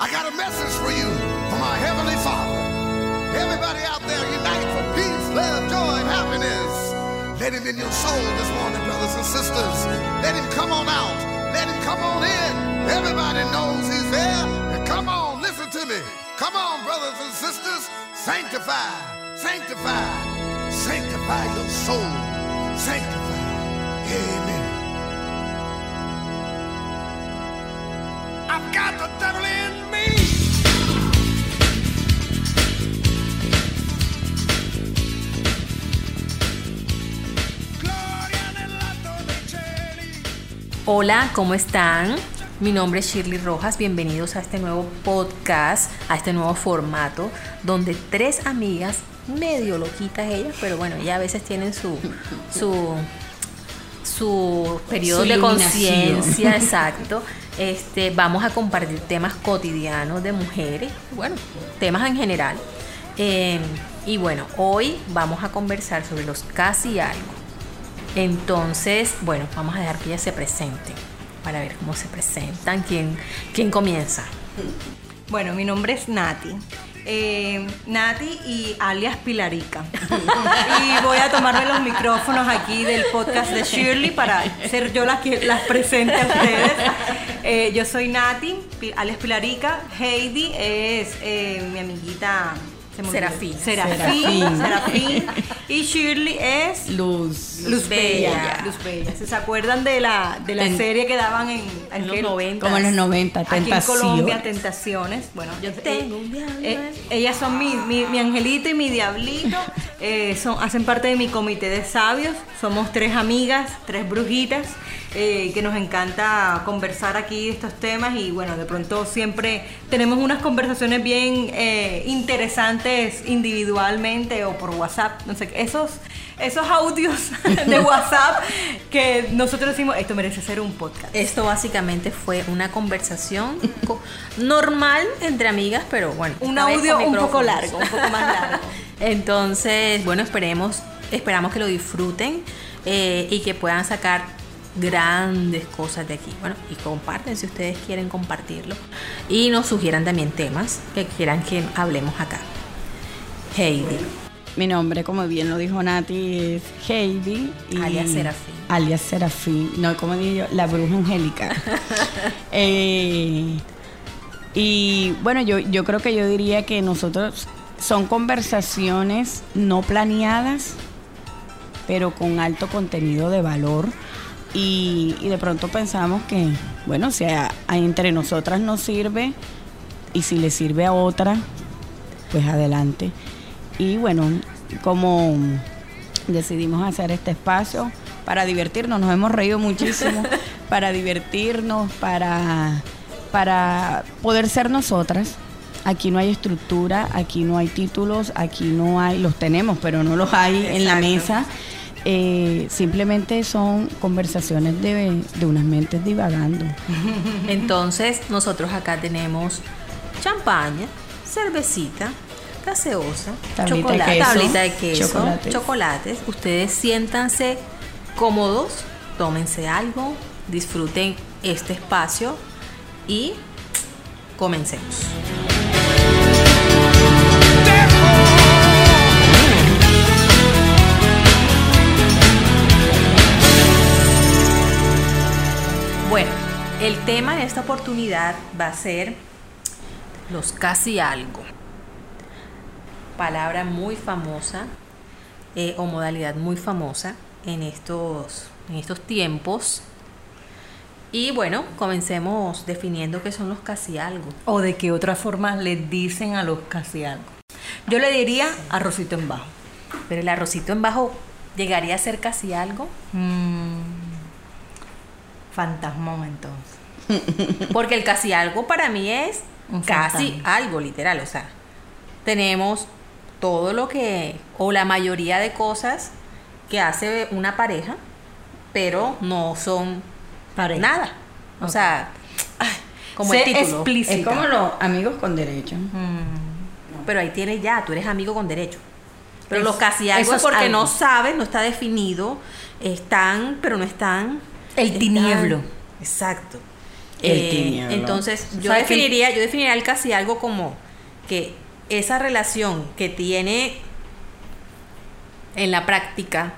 I got a message for you from our Heavenly Father. Everybody out there, unite for peace, love, joy, and happiness. Let him in your soul this morning, brothers and sisters. Let him come on out. Let him come on in. Everybody knows he's there. And come on, listen to me. Come on, brothers and sisters. Sanctify, sanctify, sanctify your soul. Sanctify. Amen. I've got the devil in Hola, ¿cómo están? Mi nombre es Shirley Rojas, bienvenidos a este nuevo podcast, a este nuevo formato, donde tres amigas, medio loquitas ellas, pero bueno, ya a veces tienen su, su, su periodo Su de conciencia, exacto. Este, vamos a compartir temas cotidianos de mujeres, bueno, temas en general. Eh, y bueno, hoy vamos a conversar sobre los casi algo. Entonces, bueno, vamos a dejar que ellas se presenten para ver cómo se presentan. ¿Quién, quién comienza? Bueno, mi nombre es Nati. Eh, Nati y alias Pilarica. y voy a tomarme los micrófonos aquí del podcast de Shirley para ser yo la que las presente a ustedes. Eh, yo soy Nati, alias Pilarica. Heidi es eh, mi amiguita. Serafín. Serafín. Serafín. Serafín. Y Shirley es Luz. Luz Bella. Bella. Luz Bella. ¿Se acuerdan de la, de la Ten- serie que daban en, En los aquel- 90. Como en los 90, Aquí en. Colombia, Tentaciones. Bueno, yo Tengo un diablo. eh, ellas son mi, mi, mi angelito y mi diablito. eh, son, hacen parte de mi comité de sabios. Somos tres amigas, tres brujitas, eh, que nos encanta conversar aquí de estos temas. Y bueno, de pronto siempre tenemos unas conversaciones bien eh, interesantes individualmente o por WhatsApp. No sé, esos, esos audios de WhatsApp que nosotros decimos, esto merece ser un podcast. Esto básicamente fue una conversación co- normal entre amigas, pero bueno. Un audio un poco largo, un poco más largo. Entonces, bueno, esperemos, esperamos que lo disfruten eh, y que puedan sacar grandes cosas de aquí. Bueno, y comparten si ustedes quieren compartirlo. Y nos sugieran también temas que quieran que hablemos acá. Heidi. Mi nombre, como bien lo dijo Nati, es Heidi. y- Alias Serafín. Alias Serafín. No, como digo yo, la bruja angélica. Eh, y bueno, yo, yo creo que yo diría que nosotros son conversaciones no planeadas, pero con alto contenido de valor. Y, y de pronto pensamos que, bueno, si a- a entre nosotras nos sirve y si le sirve a otra, pues adelante. Y bueno, como decidimos hacer este espacio para divertirnos, nos hemos reído muchísimo, para divertirnos, para, para poder ser nosotras. Aquí no hay estructura, aquí no hay títulos, aquí no hay, los tenemos, pero no los hay en la mesa. Eh, simplemente son conversaciones de, de unas mentes divagando. Entonces, nosotros acá tenemos champaña, cervecita, gaseosa, Tablita de chocolate, queso, tablita de queso, chocolates. chocolates. Ustedes siéntanse cómodos, tómense algo, disfruten este espacio y comencemos. Bueno, el tema de esta oportunidad va a ser los casi algo. Palabra muy famosa eh, o modalidad muy famosa en estos, en estos tiempos. Y bueno, comencemos definiendo qué son los casi algo. O de qué otra forma le dicen a los casi algo. Yo le diría arrocito en bajo. Pero el arrocito en bajo llegaría a ser casi algo. Mm, fantasmón entonces. Porque el casi algo para mí es Un casi fantasma. algo, literal. O sea, tenemos todo lo que, o la mayoría de cosas que hace una pareja, pero no son Pareja. nada. O sea, como Sé el título. explícita. Es como los amigos con derecho. Mm, Pero ahí tienes ya, tú eres amigo con derecho. Pero Es- los casi algo es porque algo. no sabes, no está definido, están, pero no están. El están- tinieblo. Exacto. El Eh, tinieblo. entonces, yo que- definiría, yo definiría el casi algo como que esa relación que tiene en la práctica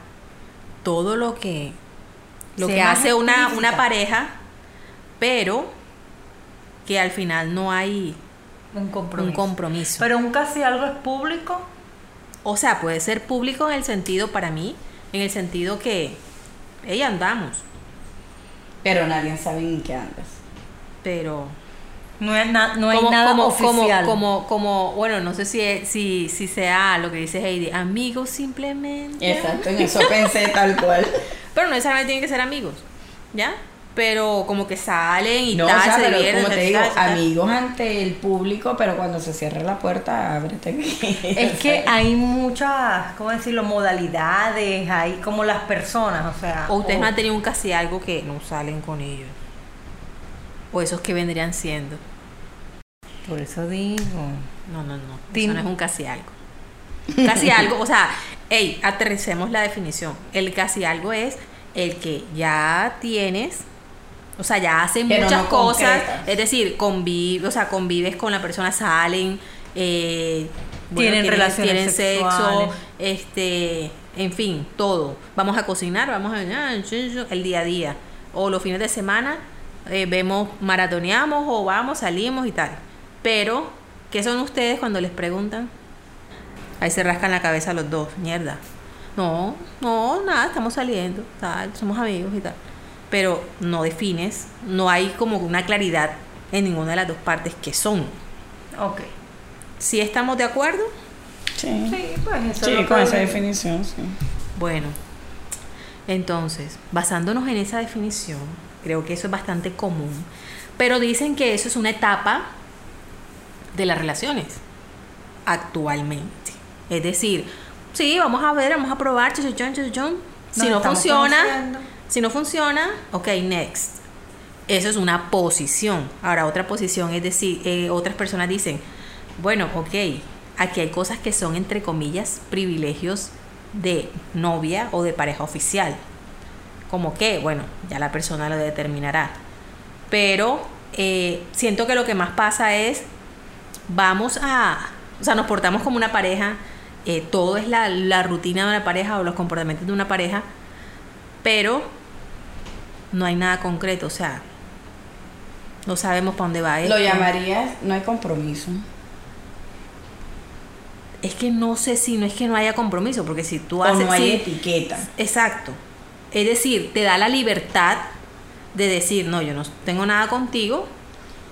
todo lo que lo que hace una, una pareja, pero que al final no hay Un compromiso. un compromiso. Pero un casi algo es público. O sea, puede ser público en el sentido, para mí, en el sentido que ella andamos, Pero nadie sabe en qué andas. pero No, es na- no hay como, nada como, como, oficial. como, como, bueno, no sé si, si, si sea lo que dice Heidi, amigos simplemente. Exacto, en eso pensé tal cual. Pero no necesariamente tienen que ser amigos, ¿ya? Pero como que salen y No, tal, o sea, se pero divierten, como te digo, tal, tal. amigos ante el público, pero cuando se cierre la puerta, ábrete. Es que hay muchas, ¿cómo decirlo? Modalidades, hay como las personas, o sea. O ustedes o- no han tenido un casi algo que no salen con ellos. O esos que vendrían siendo. Por eso digo. No, no, no. Eso no es un casi algo. Casi algo, o sea, hey, aterricemos la definición. El casi algo es el que ya tienes, o sea, ya hacen Pero muchas no cosas, concretas. es decir, convive, o sea, convives con la persona, salen, eh, Tienen relaciones tienen sexo, sexuales. este, en fin, todo. Vamos a cocinar, vamos a el día a día. O los fines de semana eh, vemos, maratoneamos o vamos, salimos y tal. Pero, ¿qué son ustedes cuando les preguntan? Ahí se rascan la cabeza los dos, mierda. No, no, nada, estamos saliendo, tal, somos amigos y tal. Pero no defines, no hay como una claridad en ninguna de las dos partes que son. Ok. Si estamos de acuerdo, Sí, Sí, pues eso Sí, es lo con esa definición, sí. bueno. Entonces, basándonos en esa definición, creo que eso es bastante común. Pero dicen que eso es una etapa de las relaciones actualmente. Es decir, sí, vamos a ver, vamos a probar, chuchuchón, chuchuchón. Si no funciona, conociendo. si no funciona, ok, next. Eso es una posición. Ahora, otra posición es decir, eh, otras personas dicen, bueno, ok, aquí hay cosas que son, entre comillas, privilegios de novia o de pareja oficial. Como que, bueno, ya la persona lo determinará. Pero eh, siento que lo que más pasa es, vamos a, o sea, nos portamos como una pareja, eh, todo es la, la rutina de una pareja o los comportamientos de una pareja, pero no hay nada concreto, o sea, no sabemos para dónde va esto. Lo llamarías, no hay compromiso. Es que no sé si no es que no haya compromiso, porque si tú O haces... no hay sí, etiqueta. Exacto. Es decir, te da la libertad de decir, no, yo no tengo nada contigo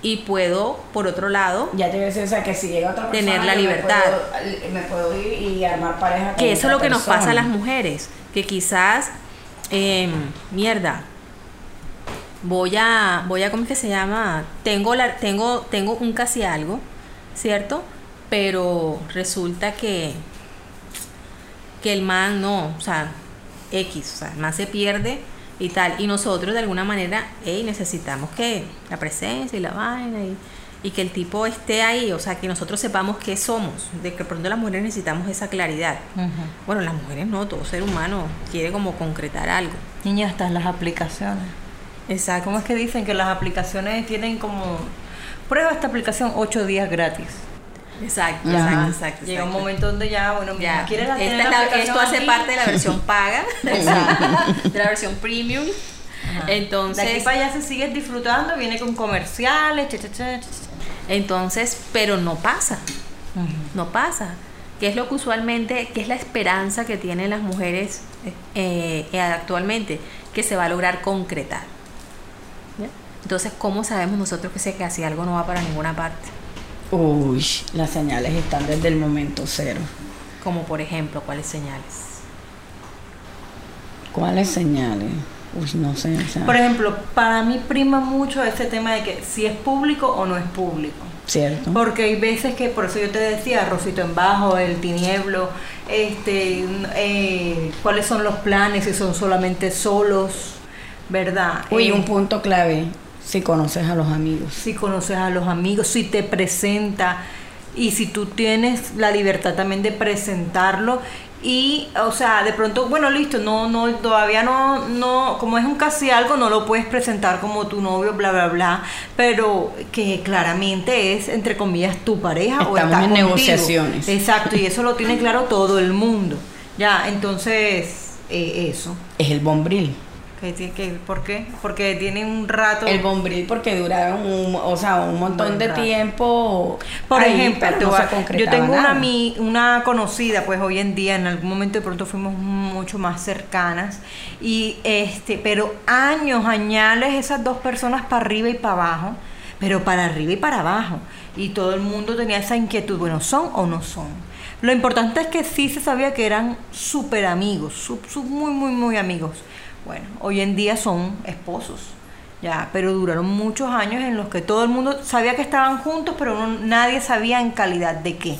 y puedo, por otro lado, Ya te o sea, que si llega otra persona. Tener la me libertad. puedo- Me puedo, ir y armar pareja con que eso es lo que nos pasa a las mujeres, que quizás, em, mierda, voy a, voy a, ¿cómo es que se llama? Tengo, la, tengo, tengo un casi algo, ¿cierto? Pero resulta que, que el man no, o sea, X, o sea, man se pierde y tal. Y nosotros de alguna manera, hey, necesitamos que la presencia y la vaina y, y que el tipo esté ahí, o sea, que nosotros sepamos qué somos. De que pronto las mujeres necesitamos esa claridad. Bueno, las mujeres no, todo ser humano quiere como concretar algo. Niña, hasta las aplicaciones. Exacto. ¿Cómo es que dicen que las aplicaciones tienen como... Prueba esta aplicación ocho días gratis. Exacto, Ajá. exacto, exacto. Llega un momento donde ya, bueno, Ya, mira, ¿quieres la, esta es la esto hace aquí? parte de la versión paga, de la versión premium. Ajá. De aquí Entonces, para allá se sigue disfrutando, viene con comerciales, cha, cha, cha, cha, cha. entonces, pero no pasa, no pasa. ¿Qué es lo que usualmente, qué es la esperanza que tienen las mujeres eh, eh, actualmente? Que se va a lograr concretar. ¿Ya? Entonces, ¿cómo sabemos nosotros que, se, que así algo no va para ninguna parte? Uy, las señales están desde el momento cero. Como por ejemplo, ¿cuáles señales? ¿Cuáles señales? Uy, no sé. o sea, Por ejemplo, para mí prima mucho este tema de que si es público o no es público. ¿Cierto? Porque hay veces que, por eso yo te decía, Rosito en Bajo, El Tinieblo, este, eh, cuáles son los planes, si son solamente solos, ¿verdad? Uy, Eh, un punto clave, si conoces a los amigos. si conoces a los amigos, si te presenta y si tú tienes la libertad también de presentarlo y o sea de pronto bueno listo no no todavía no no como es un casi algo no lo puedes presentar como tu novio bla bla bla pero que claramente es entre comillas tu pareja o está en contigo. negociaciones. exacto y eso lo tiene claro todo el mundo ya entonces eh, eso Es el bombril. ¿Qué, tiene que, ¿Por qué? Porque tiene un rato. El bombril porque duraron un, o sea, un montón de tiempo. Por ahí, ejemplo, no yo tengo una, nada. mi- una conocida, pues hoy en día, en algún momento de pronto fuimos mucho más cercanas, y este, pero años, añales, esas dos personas para arriba y para abajo, pero para arriba y para abajo, y todo el mundo tenía esa inquietud, bueno, ¿son o no son? Lo importante es que sí se sabía que eran súper amigos, muy, muy, muy amigos. Bueno, hoy en día son esposos. Ya, pero duraron muchos años en los que todo el mundo sabía que estaban juntos, pero no- nadie sabía en calidad de qué.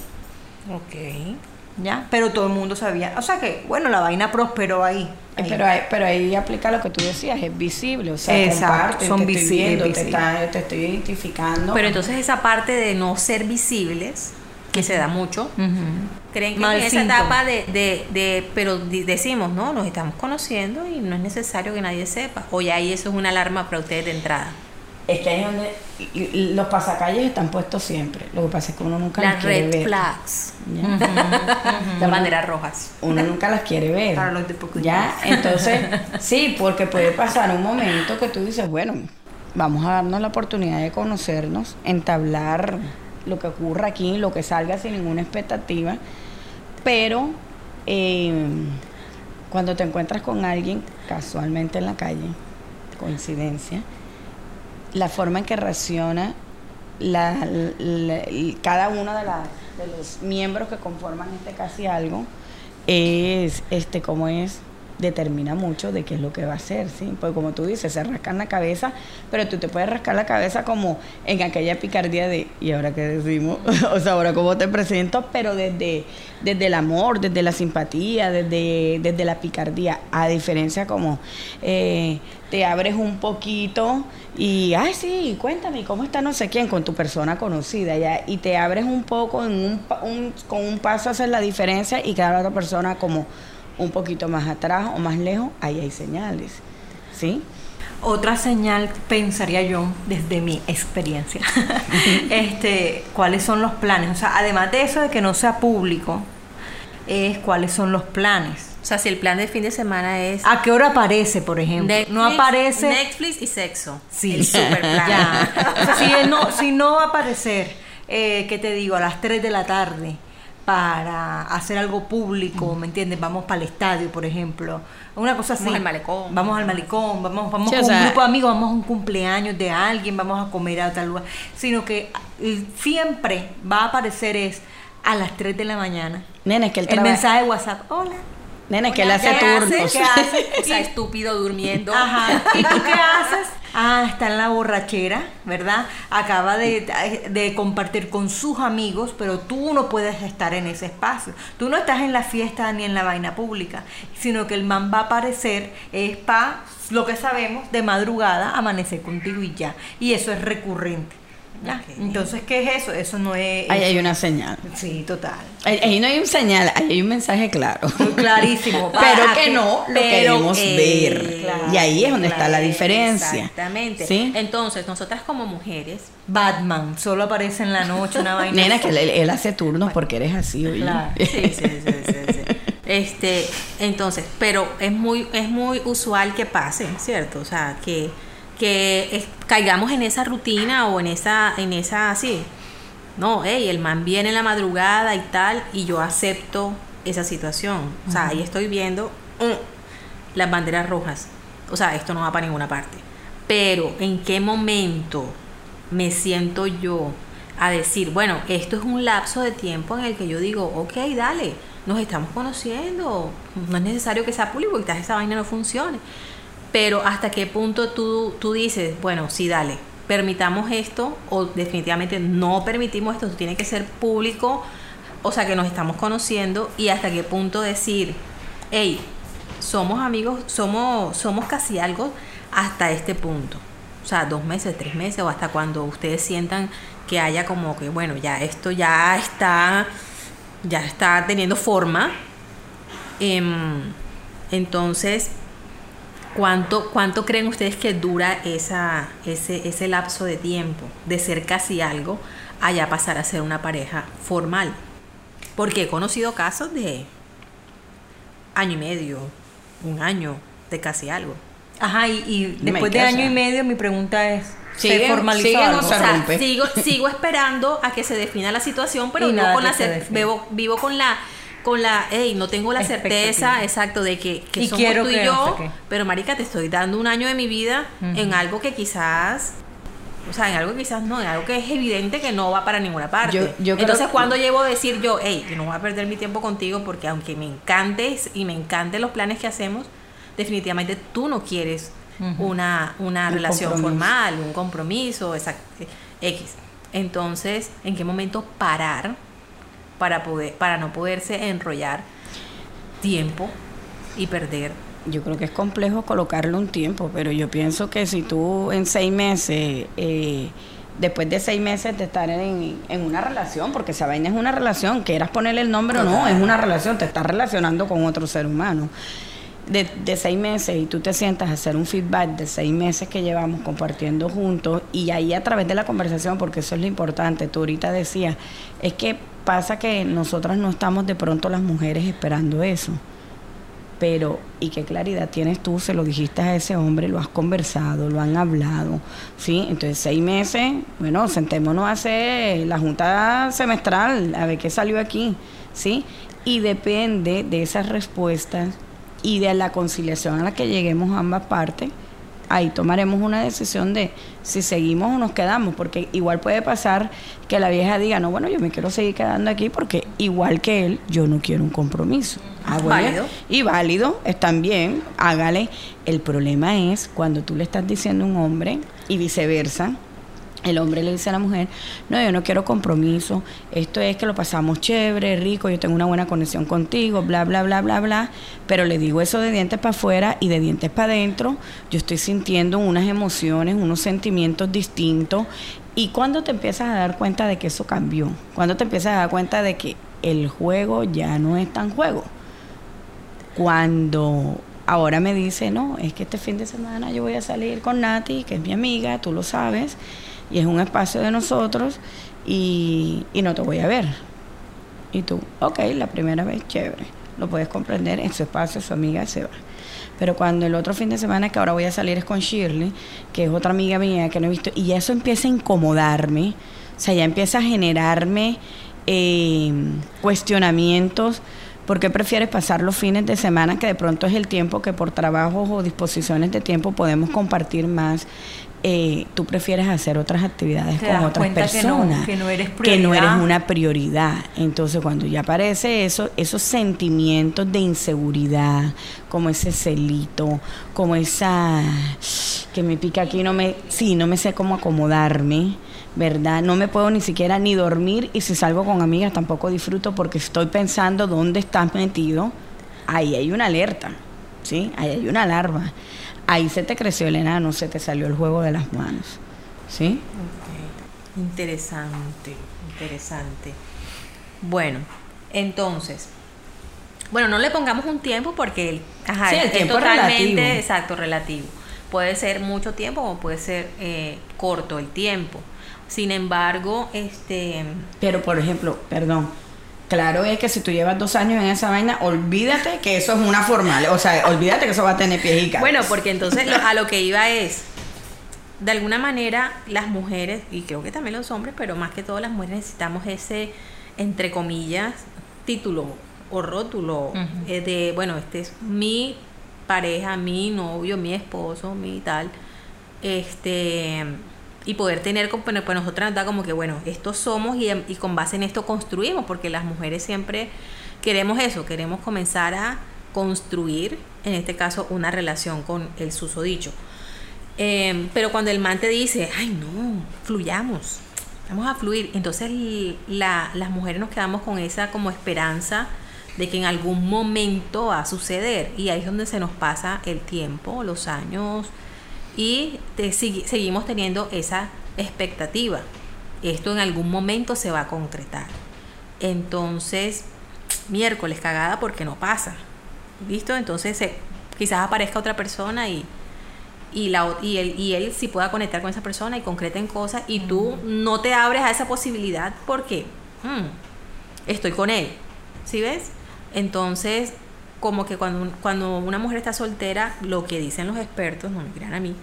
Ok. ¿Ya? Pero todo el mundo sabía. O sea que, bueno, la vaina prosperó ahí. Ahí. Pero, ahí, pero ahí aplica lo que tú decías, es visible, o sea, Exacto, son te estoy te, visibles. está- te estoy identificando. Pero entonces esa parte de no ser visibles, que se da mucho, creen que Mal en esa síntoma. etapa de, de, de- pero decimos, no, nos estamos conociendo y no es necesario que nadie sepa. O ya ahí eso es una alarma para ustedes de entrada. Es que ahí es donde los pasacalles están puestos siempre. Lo que pasa es que uno nunca las Las quiere red ver. flags, ¿ya? las banderas rojas. Uno nunca las quiere ver. Para los Ya, entonces, sí, porque puede pasar un momento que tú dices, bueno, vamos a darnos la oportunidad de conocernos, entablar lo que ocurra aquí, lo que salga sin ninguna expectativa, pero eh, cuando te encuentras con alguien casualmente en la calle, coincidencia, la forma en que reacciona cada uno de los miembros que conforman este casi algo es este como es determina mucho de qué es lo que va a hacer, ¿sí? Porque como tú dices, se rascan la cabeza, pero tú te puedes rascar la cabeza como en aquella picardía de, ¿y ahora qué decimos? o sea, ahora cómo te presento, pero desde, desde el amor, desde la simpatía, desde, desde la picardía, a diferencia como eh, te abres un poquito y, ay, sí, cuéntame, ¿cómo está no sé quién con tu persona conocida? ya Y te abres un poco, en un, un- con un paso haces la diferencia y cada otra persona como un poquito más atrás o más lejos, ahí hay señales, ¿sí? Otra señal, pensaría yo, desde mi experiencia, este, cuáles son los planes. O sea, además de eso de que no sea público, es cuáles son los planes. O sea, si el plan de fin de semana es ¿A qué hora aparece, por ejemplo? Netflix, no aparece. Netflix y sexo. Sí, El super plan. Ya. O sea, si, él no, si no va a aparecer, eh, ¿qué te digo? A las 3 de la tarde para hacer algo público, ¿me entiendes? Vamos para el estadio, por ejemplo. Una cosa así. Vamos al malecón. Vamos al malecón, vamos, vamos Sí, o con un grupo de amigos, vamos a un cumpleaños de alguien, vamos a comer a tal lugar. Sino que eh, siempre va a aparecer es a las 3 de la mañana. Nena, es que el mensaje de WhatsApp, hola. Nena, es que Hola, hace ¿qué turnos. ¿Qué hace? O sea, estúpido durmiendo. Ajá. ¿Y tú qué haces? Ah, está en la borrachera, ¿verdad? Acaba de, de compartir con sus amigos, pero tú no puedes estar en ese espacio. Tú no estás en la fiesta ni en la vaina pública, sino que el man va a aparecer, es para, lo que sabemos, de madrugada, amanecer contigo y ya. Y eso es recurrente. ¿Ya? Ok. Entonces, ¿qué es eso? Eso no es... Ahí eso- hay una señal. Sí, total. Ahí, ahí no hay un señal, ahí hay un mensaje claro. Clarísimo. Pero que no lo queremos ver. claro, y ahí es donde está la diferencia. Exactamente. ¿Sí? Entonces, nosotras como mujeres, Batman, solo aparece en la noche una vaina. Nena, que él, él hace turnos porque eres así, oye. Claro. Sí, sí, sí, sí, sí. Este, entonces, pero es muy, es muy usual que pase, ¿cierto? O sea, que, que es- caigamos en esa rutina o en esa, en esa así. No, hey, el man viene en la madrugada y tal, y yo acepto esa situación. O sea, ahí estoy viendo mm, las banderas rojas. O sea, esto no va para ninguna parte. Pero, ¿en qué momento me siento yo a decir, bueno, esto es un lapso de tiempo en el que yo digo, ok, dale, nos estamos conociendo, no es necesario que sea público, quizás esa vaina no funcione. Pero hasta qué punto tú, tú dices, bueno, sí, dale, permitamos esto o definitivamente no permitimos esto, esto tiene que ser público, o sea, que nos estamos conociendo y hasta qué punto decir, hey, somos amigos, somos, somos casi algo hasta este punto. O sea, dos meses, tres meses o hasta cuando ustedes sientan que haya como que, bueno, ya esto ya está, ya está teniendo forma Em, entonces, ¿cuánto, ¿cuánto creen ustedes que dura esa, ese, ese lapso de tiempo de ser casi algo a ya pasar a ser una pareja formal? Porque he conocido casos de año y medio, un año, de casi algo. Ajá, y, y después de año y medio mi pregunta es, ¿se Sigue- formalizó sigue, no algo? O se sea, sigo, sigo esperando a que se defina la situación, pero vivo con, la vivo con la con la, hey, no tengo la certeza, exacto, de que, que Y somos quiero tú y yo, pero marica, te estoy dando un año de mi vida en algo que quizás, o sea, en algo que quizás no, en algo que es evidente que no va para ninguna parte. Yo- Entonces, que- cuando llevo a decir yo, hey, yo no voy a perder mi tiempo contigo porque aunque me encantes y me encanten los planes que hacemos, definitivamente tú no quieres una, una Un relación compromiso. formal, un compromiso, exacto, X. Entonces, ¿en qué momento parar para poder, para no poderse enrollar tiempo y perder? Yo creo que es complejo colocarle un tiempo, pero yo pienso que si tú en seis meses, eh, después de seis meses de estar en, en una relación, porque esa vaina es una relación, quieras ponerle el nombre o no, es una relación, te estás relacionando con otro ser humano. De, de seis meses y tú te sientas a hacer un feedback de seis meses que llevamos compartiendo juntos y ahí a través de la conversación, porque eso es lo importante, tú ahorita decías, es que pasa que nosotras no estamos de pronto las mujeres esperando eso pero ¿y qué claridad tienes tú? Se lo dijiste a ese hombre, lo has conversado, lo han hablado, ¿sí? Entonces, seis meses, bueno, sentémonos a hacer la junta semestral, a ver qué salió aquí, ¿sí? Y depende de esas respuestas y de la conciliación a la que lleguemos ambas partes, ahí tomaremos una decisión de si seguimos o nos quedamos, porque igual puede pasar que la vieja diga, no, bueno, yo me quiero seguir quedando aquí porque igual que él, yo no quiero un compromiso. Ah, bueno, Válido. Y válido, están bien, hágale. El problema es cuando tú le estás diciendo a un hombre y viceversa. El hombre le dice a la mujer, no, yo no quiero compromiso, esto es que lo pasamos chévere, rico, yo tengo una buena conexión contigo, bla, bla, bla, bla, bla, pero le digo eso de dientes para afuera y de dientes para adentro, yo estoy sintiendo unas emociones, unos sentimientos distintos, y cuando te empiezas a dar cuenta de que eso cambió, cuando te empiezas a dar cuenta de que el juego ya no es tan juego, cuando ahora me dice, no, es que este fin de semana yo voy a salir con Nati, que es mi amiga, tú lo sabes, y es un espacio de nosotros, y, y no te voy a ver. Y tú, ok, la primera vez, chévere, lo puedes comprender, en su espacio, su amiga se va. Pero cuando el otro fin de semana que ahora voy a salir es con Shirley, que es otra amiga mía que no he visto, y eso empieza a incomodarme, o sea, ya empieza a generarme eh, cuestionamientos. ¿Por qué prefieres pasar los fines de semana, que de pronto es el tiempo que por trabajos o disposiciones de tiempo podemos compartir más? Eh, tú prefieres hacer otras actividades con otras cuenta que no- personas. que no eres que no eres una prioridad. Entonces, cuando ya aparece eso, esos sentimientos de inseguridad, como ese celito, como esa que me pica aquí, no me, sí, no me sé cómo acomodarme, ¿verdad? No me puedo ni siquiera ni dormir y si salgo con amigas tampoco disfruto porque estoy pensando dónde estás metido. Ahí hay una alerta, ¿sí? Ahí hay una alarma. Ahí se te creció el enano, se te salió el juego de las manos, ¿sí? Ok, Interesante, interesante. Bueno, entonces, bueno, no le pongamos un tiempo porque el, ajá, Sí, el es tiempo es totalmente relativo. exacto, relativo. Puede ser mucho tiempo o puede ser eh, corto el tiempo. Sin embargo, este, Pero, por ejemplo, perdón, claro es que si tú llevas dos años en esa vaina, olvídate que eso es una formal. O sea, olvídate que eso va a tener pies y. Bueno, porque entonces lo- a lo que iba es, de alguna manera las mujeres, y creo que también los hombres, pero más que todo las mujeres necesitamos ese, entre comillas, título o rótulo eh, de, bueno, este es mi pareja, mi novio, mi esposo, mi tal, este y poder tener bueno, pues nosotras nos da como que bueno estos somos y, y con base en esto construimos porque las mujeres siempre queremos eso queremos comenzar a construir en este caso una relación con el susodicho. Eh, pero cuando el man te dice ay no fluyamos vamos a fluir entonces la- las mujeres nos quedamos con esa como esperanza de que en algún momento va a suceder y ahí es donde se nos pasa el tiempo los años y te- seguimos teniendo esa expectativa. Esto en algún momento se va a concretar. Entonces, miércoles cagada porque no pasa. ¿Listo? Entonces eh, quizás aparezca otra persona y, y, la, y, él, y él sí pueda conectar con esa persona y concreten cosas y tú no te abres a esa posibilidad porque mm, estoy con él. ¿Sí ves? Entonces, como que cuando, cuando una mujer está soltera, lo que dicen los expertos, no me crean a mí,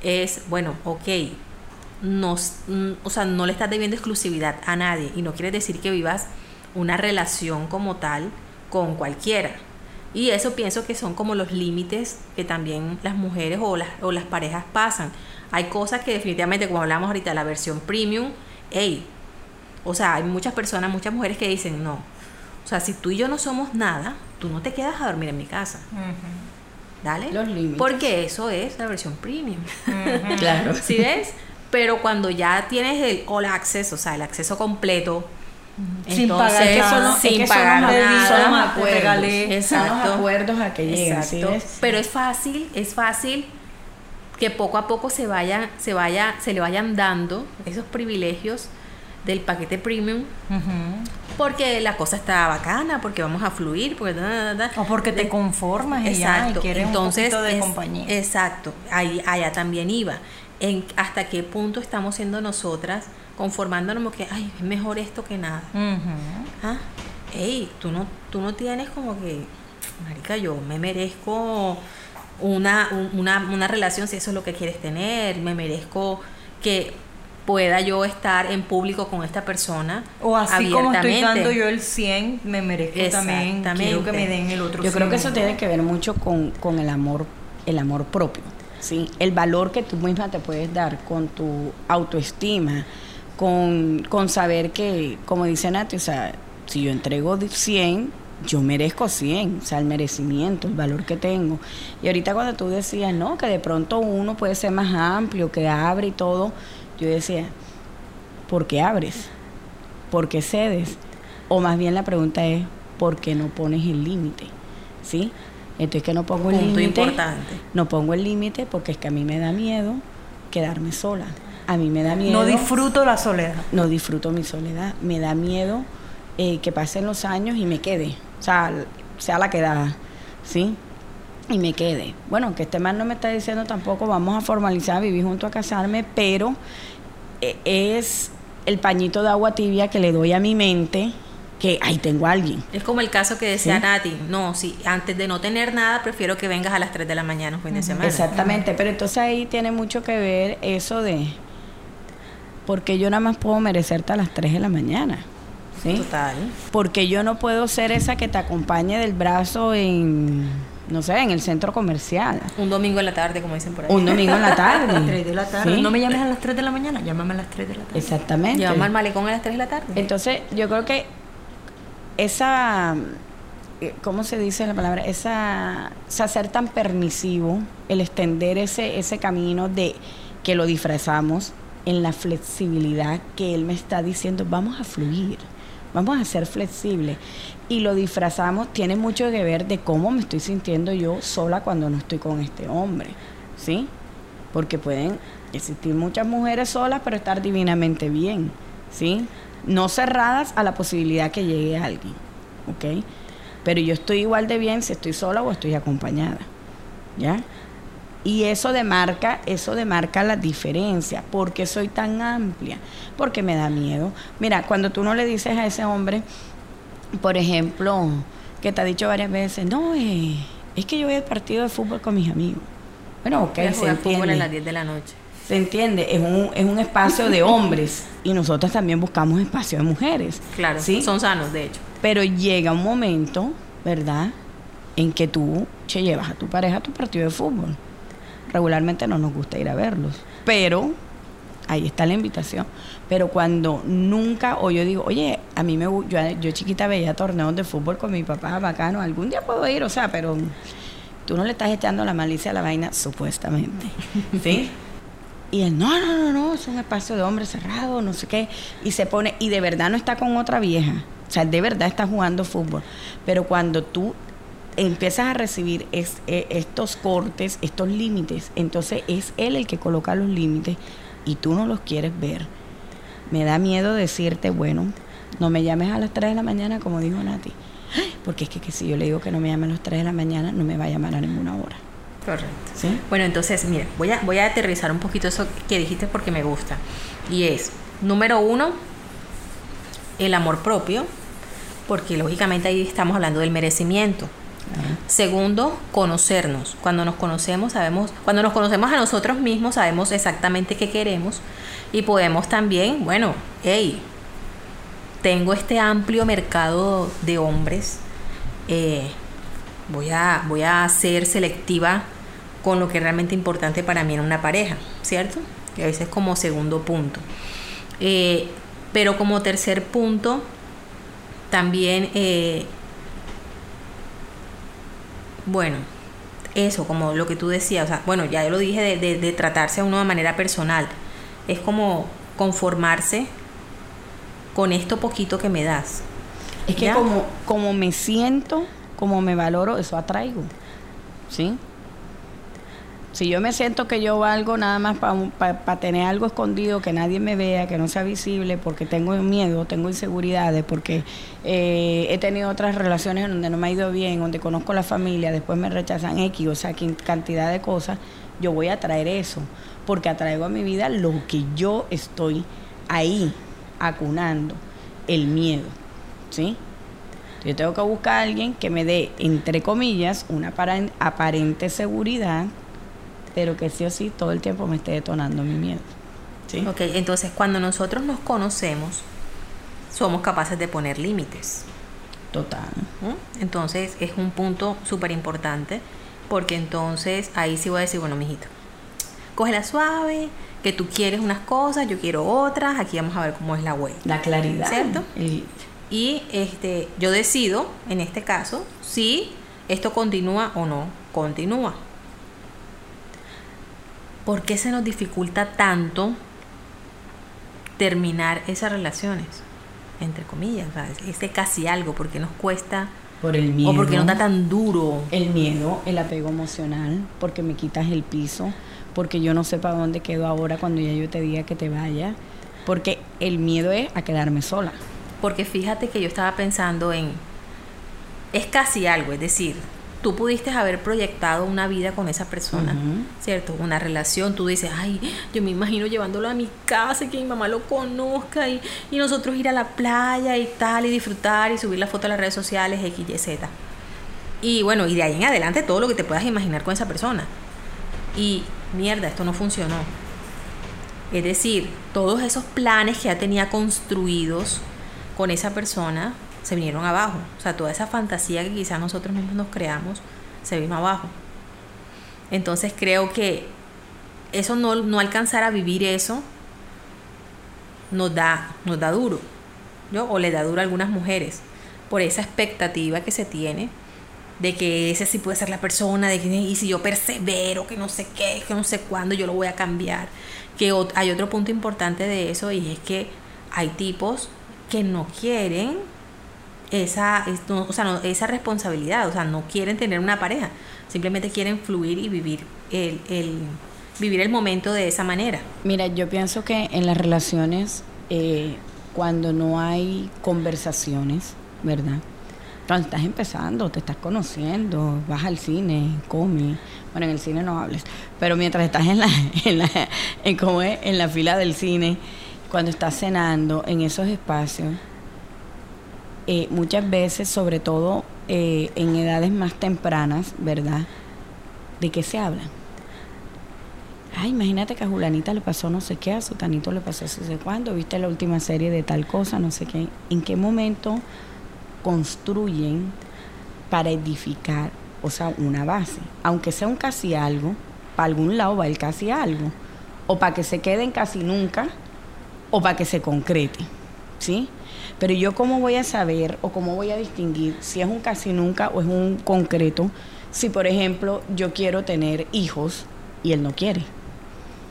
es, bueno, ok, no, o sea, no le estás debiendo exclusividad a nadie y no quiere decir que vivas una relación como tal con cualquiera. Y eso pienso que son como los límites que también las mujeres o las, o las parejas pasan. Hay cosas que definitivamente, como hablamos ahorita, la versión premium, hey, o sea, hay muchas personas, muchas mujeres que dicen, no, o sea, si tú y yo no somos nada, tú no te quedas a dormir en mi casa. Dale. Los límites. Porque eso es la versión premium. Claro. ¿Sí ves? Pero cuando ya tienes el all access, o sea, el acceso completo, Sin entonces, pagar nada. Eso no- sin es que pagar nada. son los. Son los Exacto. acuerdos a que llegan, ¿sí Exacto. ves? Pero es fácil, es fácil que poco a poco se vayan, se vaya, se le vayan dando esos privilegios del paquete premium porque la cosa está bacana, porque vamos a fluir, porque da, da, da. O porque te conformas y ya, y Exacto. quieres Entonces, un poquito de es- compañía. Exacto. Ahí, allá también iba. En hasta qué punto estamos siendo nosotras conformándonos que, ay, es mejor esto que nada. Ujú. ¿Ah? Ey, tú no, tú no tienes como que, marica, yo me merezco una, un- una, una relación si eso es lo que quieres tener, me merezco que pueda yo estar en público con esta persona O así como estoy dando yo el 100, me merezco también, quiero que me den el otro Yo creo que 100. eso tiene que ver mucho con, con el amor, el amor propio, ¿sí? El valor que tú misma te puedes dar con tu autoestima, con, con saber que, como dice Nati, o sea, si yo entrego 100, yo merezco 100, o sea, el merecimiento, el valor que tengo. Y ahorita cuando tú decías, no, que de pronto uno puede ser más amplio, que abre y todo, yo decía, ¿por qué abres? ¿Por qué cedes? O más bien la pregunta es, ¿por qué no pones el límite? ¿Sí? Entonces que no pongo el Punto límite. importante. No pongo el límite porque es que a mí me da miedo quedarme sola. A mí me da miedo. No disfruto la soledad. no disfruto mi soledad. Me da miedo eh, que pasen los años y me quede. O sea, sea la quedada. ¿Sí? Y me quede. Bueno, que este man no me está diciendo tampoco vamos a formalizar, vivir junto a casarme, pero eh, es el pañito de agua tibia que le doy a mi mente que ahí tengo a alguien. Es como el caso que decía Sí. Nati, no, si antes de no tener nada, prefiero que vengas a las 3 de la mañana un fin de semana. Exactamente, pero entonces ahí tiene mucho que ver eso de porque yo nada más puedo merecerte a las 3 de la mañana. ¿sí? Total. Porque yo no puedo ser esa que te acompañe del brazo en, no sé, en el centro comercial. Un domingo en la tarde, como dicen por ahí. Un domingo en la tarde. A las 3 de la tarde. ¿sí? No me llames a las 3 de la mañana, llámame a las 3 de la tarde. Exactamente. Llevamos al malecón a las 3 de la tarde. Entonces, yo creo que esa, eh, ¿cómo se dice la palabra? Esa, esa ser tan permisivo, el extender ese, ese camino de que lo disfrazamos en la flexibilidad que él me está diciendo, vamos a fluir, vamos a ser flexibles. Y lo disfrazamos, tiene mucho que ver de cómo me estoy sintiendo yo sola cuando no estoy con este hombre, ¿sí? Porque pueden existir muchas mujeres solas, pero estar divinamente bien, ¿sí? No cerradas a la posibilidad que llegue alguien, ¿ok? Pero yo estoy igual de bien si estoy sola o estoy acompañada, ¿ya? Y eso demarca, eso demarca la diferencia. ¿Por qué soy tan amplia? Porque me da miedo. Mira, cuando tú no le dices a ese hombre, por ejemplo, que te ha dicho varias veces, no, eh, es que yo voy al partido de fútbol con mis amigos. Bueno, ok, se jugar fútbol a entiende. las 10 de la noche. Se entiende, es un, es un espacio de hombres y nosotros también buscamos espacio de mujeres. Claro, ¿sí? son sanos, de hecho. Pero llega un momento, ¿verdad?, en que tú che, llevas a tu pareja a tu partido de fútbol. Regularmente no nos gusta ir a verlos, pero ahí está la invitación. Pero cuando nunca, o yo digo, oye, a mí me yo, yo chiquita veía torneos de fútbol con mi papá, bacano, algún día puedo ir, o sea, pero tú no le estás echando la malicia a la vaina, supuestamente. ¿Sí? Y él, no, no, no, no, es un espacio de hombre cerrado, no sé qué. Y se pone, y de verdad no está con otra vieja. O sea, de verdad está jugando fútbol. Pero cuando tú empiezas a recibir eh, estos cortes, estos límites, entonces es él el que coloca los límites y tú no los quieres ver. Me da miedo decirte, bueno, no me llames a las 3 de la mañana como dijo Nati. Porque es que, que si yo le digo que no me llame a las 3 de la mañana, no me va a llamar a ninguna hora. Correcto. ¿Sí? Bueno, entonces, mira, voy a, voy a aterrizar un poquito eso que dijiste porque me gusta. Y es, número uno, el amor propio, porque lógicamente ahí estamos hablando del merecimiento. Segundo, conocernos. Cuando nos conocemos, sabemos, cuando nos conocemos a nosotros mismos, sabemos exactamente qué queremos y podemos también, bueno, hey, tengo este amplio mercado de hombres, eh, voy, a, voy a ser selectiva con lo que es realmente importante para mí en una pareja, ¿cierto? Y a veces como segundo punto. Eh, pero como tercer punto, también, eh, bueno, eso, como lo que tú decías, o sea, bueno, ya yo lo dije de, de- de tratarse a uno de manera personal, es como conformarse con esto poquito que me das. Es que ¿Ya? como, como me siento, como me valoro, eso atraigo. ¿Sí? Si yo me siento que yo valgo nada más para tener algo escondido, que nadie me vea, que no sea visible, porque tengo miedo, tengo inseguridades, porque eh, he tenido otras relaciones donde no me ha ido bien, donde conozco la familia, después me rechazan X, o sea, cantidad de cosas, yo voy a traer eso, porque atraigo a mi vida lo que yo estoy ahí acunando, el miedo. ¿sí? Yo tengo que buscar a alguien que me dé, entre comillas, una aparen- aparente seguridad, pero que sí o sí todo el tiempo me esté detonando mi miedo. ¿sí? Ok, entonces cuando nosotros nos conocemos, somos capaces de poner límites. Total. ¿no? Entonces es un punto súper importante porque entonces ahí sí voy a decir, bueno, mijito, cógela suave, que tú quieres unas cosas, yo quiero otras, aquí vamos a ver cómo es la web. La claridad. ¿Cierto? El- Y este, yo decido, en este caso, si esto continúa o no continúa. ¿Por qué se nos dificulta tanto terminar esas relaciones? Entre comillas, ese casi algo, porque nos cuesta por el miedo. o porque no está tan duro. El miedo, el apego emocional, porque me quitas el piso, porque yo no sé para dónde quedo ahora cuando ya yo te diga que te vaya, porque el miedo es a quedarme sola. Porque fíjate que yo estaba pensando en, es casi algo, es decir, tú pudiste haber proyectado una vida con esa persona. ¿cierto? Una relación, tú dices, ay, yo me imagino llevándolo a mi casa y que mi mamá lo conozca y, y nosotros ir a la playa y tal y disfrutar y subir la foto a las redes sociales, X, Y, Z. Y bueno, y de ahí en adelante todo lo que te puedas imaginar con esa persona. Y mierda, esto no funcionó. Es decir, todos esos planes que ya tenía construidos con esa persona se vinieron abajo. O sea, toda esa fantasía que quizás nosotros mismos nos creamos se vino abajo. Entonces creo que eso no, no alcanzar a vivir eso nos da, nos da duro. ¿no? O le da duro a algunas mujeres por esa expectativa que se tiene de que ese sí puede ser la persona, de que y si yo persevero, que no sé qué, que no sé cuándo, yo lo voy a cambiar. Que hay otro punto importante de eso y es que hay tipos que no quieren esa, es- no, o sea, no- esa responsabilidad, o sea, no quieren tener una pareja, simplemente quieren fluir y vivir el, el- vivir el momento de esa manera. Mira, yo pienso que en las relaciones, eh, cuando no hay conversaciones, ¿verdad? Cuando estás empezando, te estás conociendo, vas al cine, comes. Bueno, en el cine no hables, pero mientras estás en la, en la, en, ¿cómo es? en la fila del cine, cuando estás cenando, en esos espacios, eh, muchas veces, sobre todo eh, en edades más tempranas, ¿verdad? ¿De qué se habla? Ay, imagínate que a Julanita le pasó no sé qué, a Sutanito le pasó no sé cuándo, viste la última serie de tal cosa, no sé qué. ¿En qué momento construyen para edificar, o sea, una base? Aunque sea un casi algo, para algún lado va el casi algo. O para que se quede en casi nunca, o para que se concrete. ¿Sí? Pero yo cómo voy a saber o cómo voy a distinguir si es un casi nunca o es un concreto, si por ejemplo yo quiero tener hijos y él no quiere.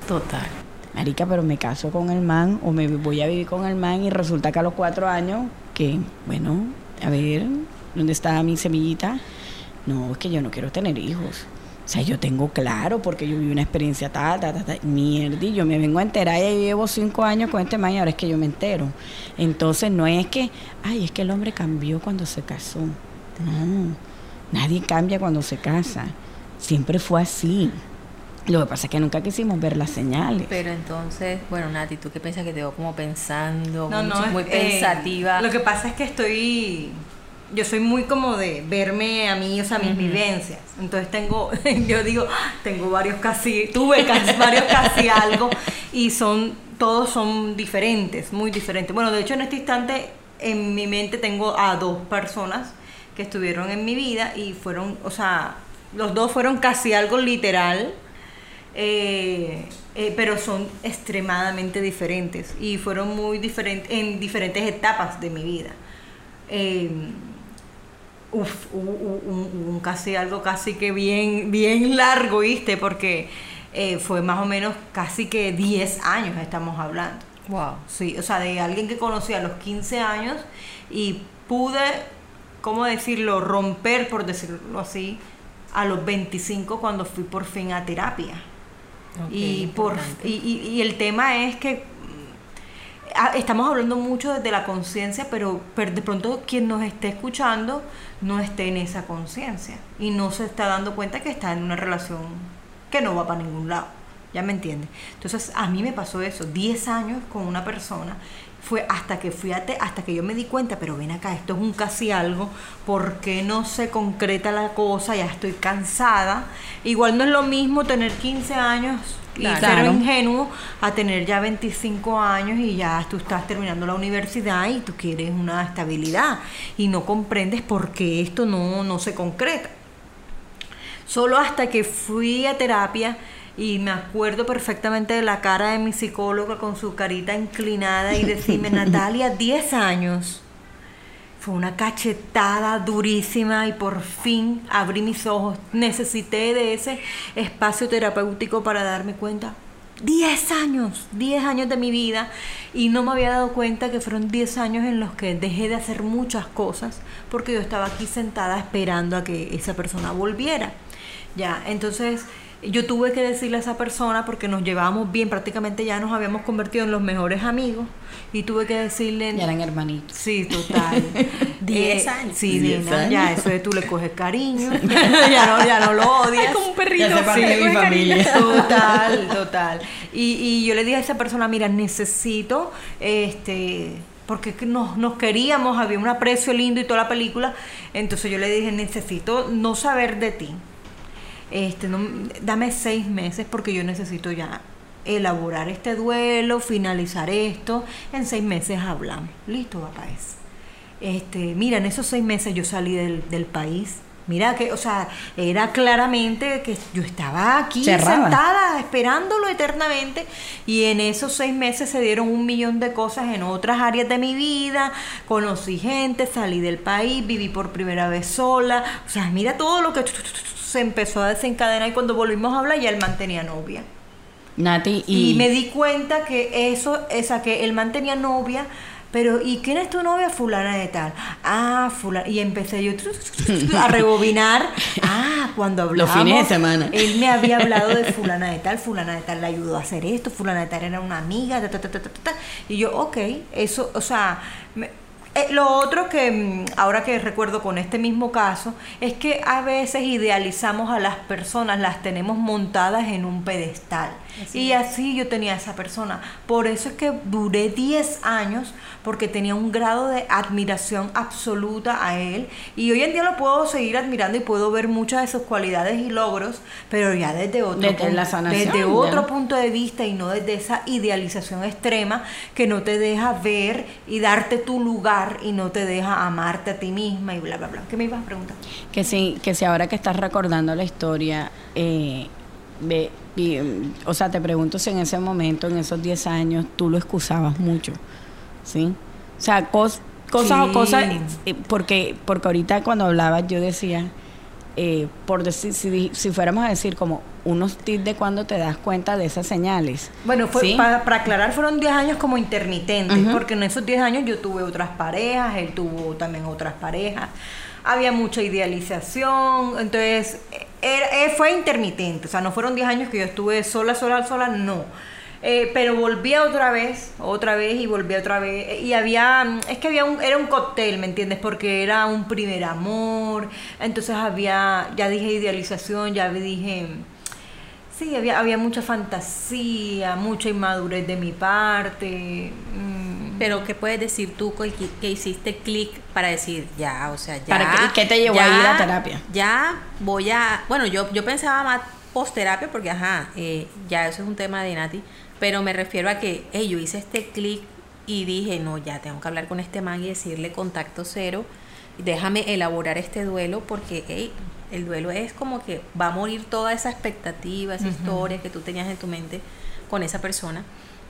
Total. Marica, pero me caso con el man o me voy a vivir con el man y resulta que a los cuatro años, que, bueno, a ver, ¿dónde está mi semillita? No, es que yo no quiero tener hijos. O sea, yo tengo claro porque yo viví una experiencia tal, tal, tal, tal. Mierda, y yo me vengo a enterar y llevo cinco años con este man y ahora es que yo me entero. Entonces no es que, ay, es que el hombre cambió cuando se casó. No, nadie cambia cuando se casa. Siempre fue así. Lo que pasa es que nunca quisimos ver las señales. Pero entonces, bueno, Nati, ¿tú qué piensas que te veo como pensando, No, muy, no, muy eh, pensativa? Lo que pasa es que estoy. Yo soy muy como de verme a mí, o sea, mis vivencias. Entonces tengo, yo digo, tengo varios casi, tuve casi, varios casi algo y son, todos son diferentes, muy diferentes. Bueno, de hecho en este instante en mi mente tengo a dos personas que estuvieron en mi vida y fueron, o sea, los dos fueron casi algo literal, eh, eh, pero son extremadamente diferentes y fueron muy diferentes en diferentes etapas de mi vida. Eh, uf, un, hubo un casi algo casi que bien, bien largo, ¿viste? Porque eh, fue más o menos casi que 10 años estamos hablando. Wow. Sí, o sea, de alguien que conocí a los 15 años y pude, ¿cómo decirlo?, romper, por decirlo así, a los 25 cuando fui por fin a terapia. Ok, y, por, y, y- y el tema es que estamos hablando mucho desde la conciencia, pero, pero de pronto quien nos esté escuchando no esté en esa conciencia y no se está dando cuenta que está en una relación que no va para ningún lado. ¿Ya me entiendes? Entonces a mí me pasó eso, 10 años con una persona. Fue hasta que fui a te- hasta que yo me di cuenta, pero ven acá, esto es un casi algo, ¿por qué no se concreta la cosa? Ya estoy cansada. Igual no es lo mismo tener 15 años Claro. ser Claro. ingenuo a tener ya 25 años y ya tú estás terminando la universidad y tú quieres una estabilidad y no comprendes por qué esto no, no se concreta. Solo hasta que fui a terapia y me acuerdo perfectamente de la cara de mi psicóloga con su carita inclinada y decirme, Natalia, 10 años. Fue una cachetada durísima y por fin abrí mis ojos. Necesité de ese espacio terapéutico para darme cuenta. 10 años, 10 años de mi vida y no me había dado cuenta que fueron 10 años en los que dejé de hacer muchas cosas porque yo estaba aquí sentada esperando a que esa persona volviera. Ya, entonces yo tuve que decirle a esa persona porque nos llevábamos bien, prácticamente ya nos habíamos convertido en los mejores amigos y tuve que decirle Ya eran hermanitos. Sí, total. Diez Eh, años. Sí, Diez años. ya eso de tú le coges cariño. ya, no, ya no lo odias. Es como un perrito. Ya parte sí, de mi cariño. familia. Total, total. Y, y yo le dije a esa persona, mira, necesito, este, porque que nos, nos queríamos, había un aprecio lindo y toda la película. Entonces yo le dije, necesito no saber de ti. Este, no, dame seis meses porque yo necesito ya elaborar este duelo, finalizar esto. En seis meses hablamos. Listo, papá. es. Este, mira, en esos seis meses yo salí del, del país. Mira que, o sea, era claramente que yo estaba aquí sentada esperándolo eternamente y en esos seis meses se dieron un millón de cosas en otras áreas de mi vida, conocí gente, salí del país, viví por primera vez sola, o sea, mira todo lo que se empezó a desencadenar y cuando volvimos a hablar ya él mantenía novia. Nati, Y, y, me di cuenta que eso, esa que él mantenía novia, pero ¿y quién es tu novia? Fulana de tal. Ah, fulana. Y empecé yo a rebobinar. Ah, cuando Los hablábamos. fines de semana. Él me había hablado de fulana de tal, fulana de tal le ayudó a hacer esto, fulana de tal era una amiga, ta, ta, ta, ta, ta, ta. Y yo, ok, eso, o sea, me- eh, lo otro que mm, ahora que recuerdo con este mismo caso es que a veces idealizamos a las personas, las tenemos montadas en un pedestal. Y así yo tenía a esa persona. Por eso es que duré 10 años porque tenía un grado de admiración absoluta a él. Y hoy en día lo puedo seguir admirando y puedo ver muchas de sus cualidades y logros, pero ya desde otro, Desde punto, la sanación, desde otro punto de vista y no desde esa idealización extrema que no te deja ver y darte tu lugar y no te deja amarte a ti misma y bla, bla, bla. ¿Qué me ibas a preguntar? que sí, que si ahora que estás recordando la historia, eh, ve- y, mm, o sea, te pregunto si en ese momento, en esos 10 años, tú lo excusabas mucho, ¿sí? O sea, cos- cosas o Sí. cosas, eh, porque, porque ahorita cuando hablabas yo decía, eh, por decir, si, si fuéramos a decir como unos tips de cuando te das cuenta de esas señales. Bueno, fue, ¿sí? para, para aclarar, fueron 10 años como intermitentes, Ujú. porque en esos 10 años yo tuve otras parejas, él tuvo también otras parejas, había mucha idealización, entonces era- eh, fue intermitente, o sea, no fueron 10 años que yo estuve sola, sola, sola, no. Eh, pero volvía otra vez, otra vez y volvía otra vez. Y había, es que había un, era un cóctel, ¿me entiendes? Porque era un primer amor. Entonces había, ya dije idealización, ya dije, sí, había, había mucha fantasía, mucha inmadurez de mi parte. mm, Pero ¿qué puedes decir tú que, que hiciste clic para decir ya, o sea, ya? ¿Para qué- qué te llevó a ir a terapia? Ya voy a, bueno, yo, yo pensaba más post terapia porque, ajá, eh, ya eso es un tema de Nati, pero me refiero a que, hey, yo hice este clic y dije, no, ya tengo que hablar con este man y decirle contacto cero, déjame elaborar este duelo porque, hey, el duelo es como que va a morir toda esa expectativa, esa historia que tú tenías en tu mente con esa persona,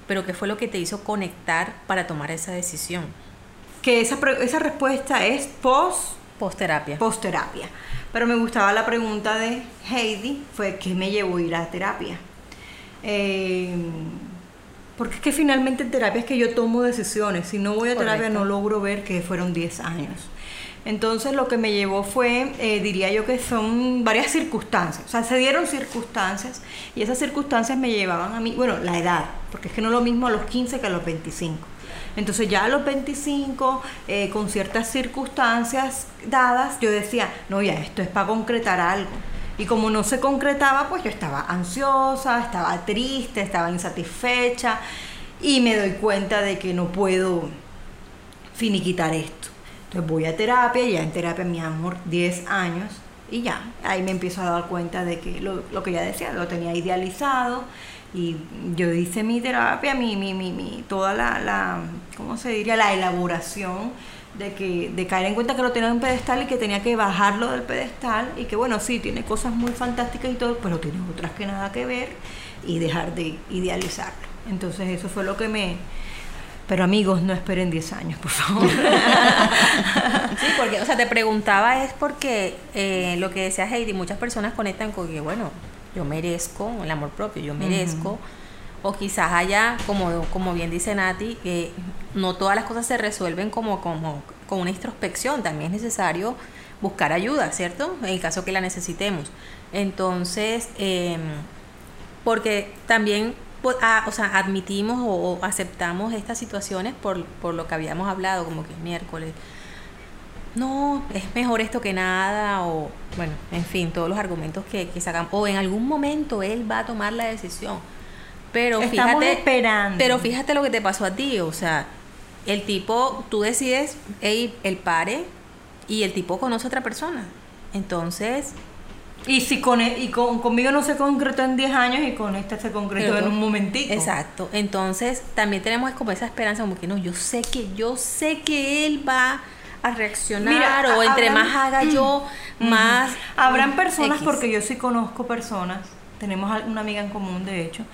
pero ¿qué fue lo que te hizo conectar para tomar esa decisión? que esa, respuesta es post Post terapia. post-terapia. Pero me gustaba la pregunta de Heidi, fue ¿qué me llevó a ir a terapia? Eh, porque es que finalmente en terapia es que yo tomo decisiones. Si no voy a terapia no logro ver que fueron 10 años. Entonces lo que me llevó fue, eh, diría yo que son varias circunstancias. O sea, se dieron circunstancias y esas circunstancias me llevaban a mí, bueno, la edad, porque es que no es lo mismo a los 15 que a los 25. Entonces ya a los 25, eh, con ciertas circunstancias dadas, yo decía, no, ya, esto es para concretar algo. Y como no se concretaba, pues yo estaba ansiosa, estaba triste, estaba insatisfecha y me doy cuenta de que no puedo finiquitar esto. Entonces voy a terapia, ya en terapia mi amor 10 años y ya, ahí me empiezo a dar cuenta de que lo, lo que ya decía, lo tenía idealizado y yo hice mi terapia, mi, mi, mi, mi toda la, la, ¿cómo se diría? La elaboración de que de caer en cuenta que lo tenía en un pedestal y que tenía que bajarlo del pedestal y que bueno, sí, tiene cosas muy fantásticas y todo, pero tiene otras que nada que ver y dejar de idealizarlo. Entonces eso fue lo que me... Pero amigos, no esperen 10 años, por favor. Sí, porque, o sea, te preguntaba es porque eh, lo que decía Heidi, muchas personas conectan con que, bueno, yo merezco el amor propio, yo merezco. O quizás haya, como, como bien dice Nati, que no todas las cosas se resuelven como, como con una introspección, también es necesario buscar ayuda, ¿cierto? En el caso que la necesitemos. Entonces, em, porque también ah, o sea, admitimos o, o aceptamos estas situaciones por, por lo que habíamos hablado, como que miércoles, no, es mejor esto que nada, o bueno, en fin, todos los argumentos que, que sacamos, o en algún momento él va a tomar la decisión. Pero Estamos fíjate, esperando. pero fíjate lo que te pasó a ti, o sea, el tipo, tú decides, "Ey, el pare, y el tipo conoce a otra persona. Entonces, Y si con, e- y con, conmigo no se concretó en 10 años y con este se concretó Pero en un momentito. Exacto. Entonces, también tenemos como esa esperanza, como que no, yo sé que, yo sé que él va a reaccionar, Mira, o a- entre habrán- más haga yo, más. Habrán mm, personas, X. porque yo sí conozco personas, tenemos una amiga en común de hecho,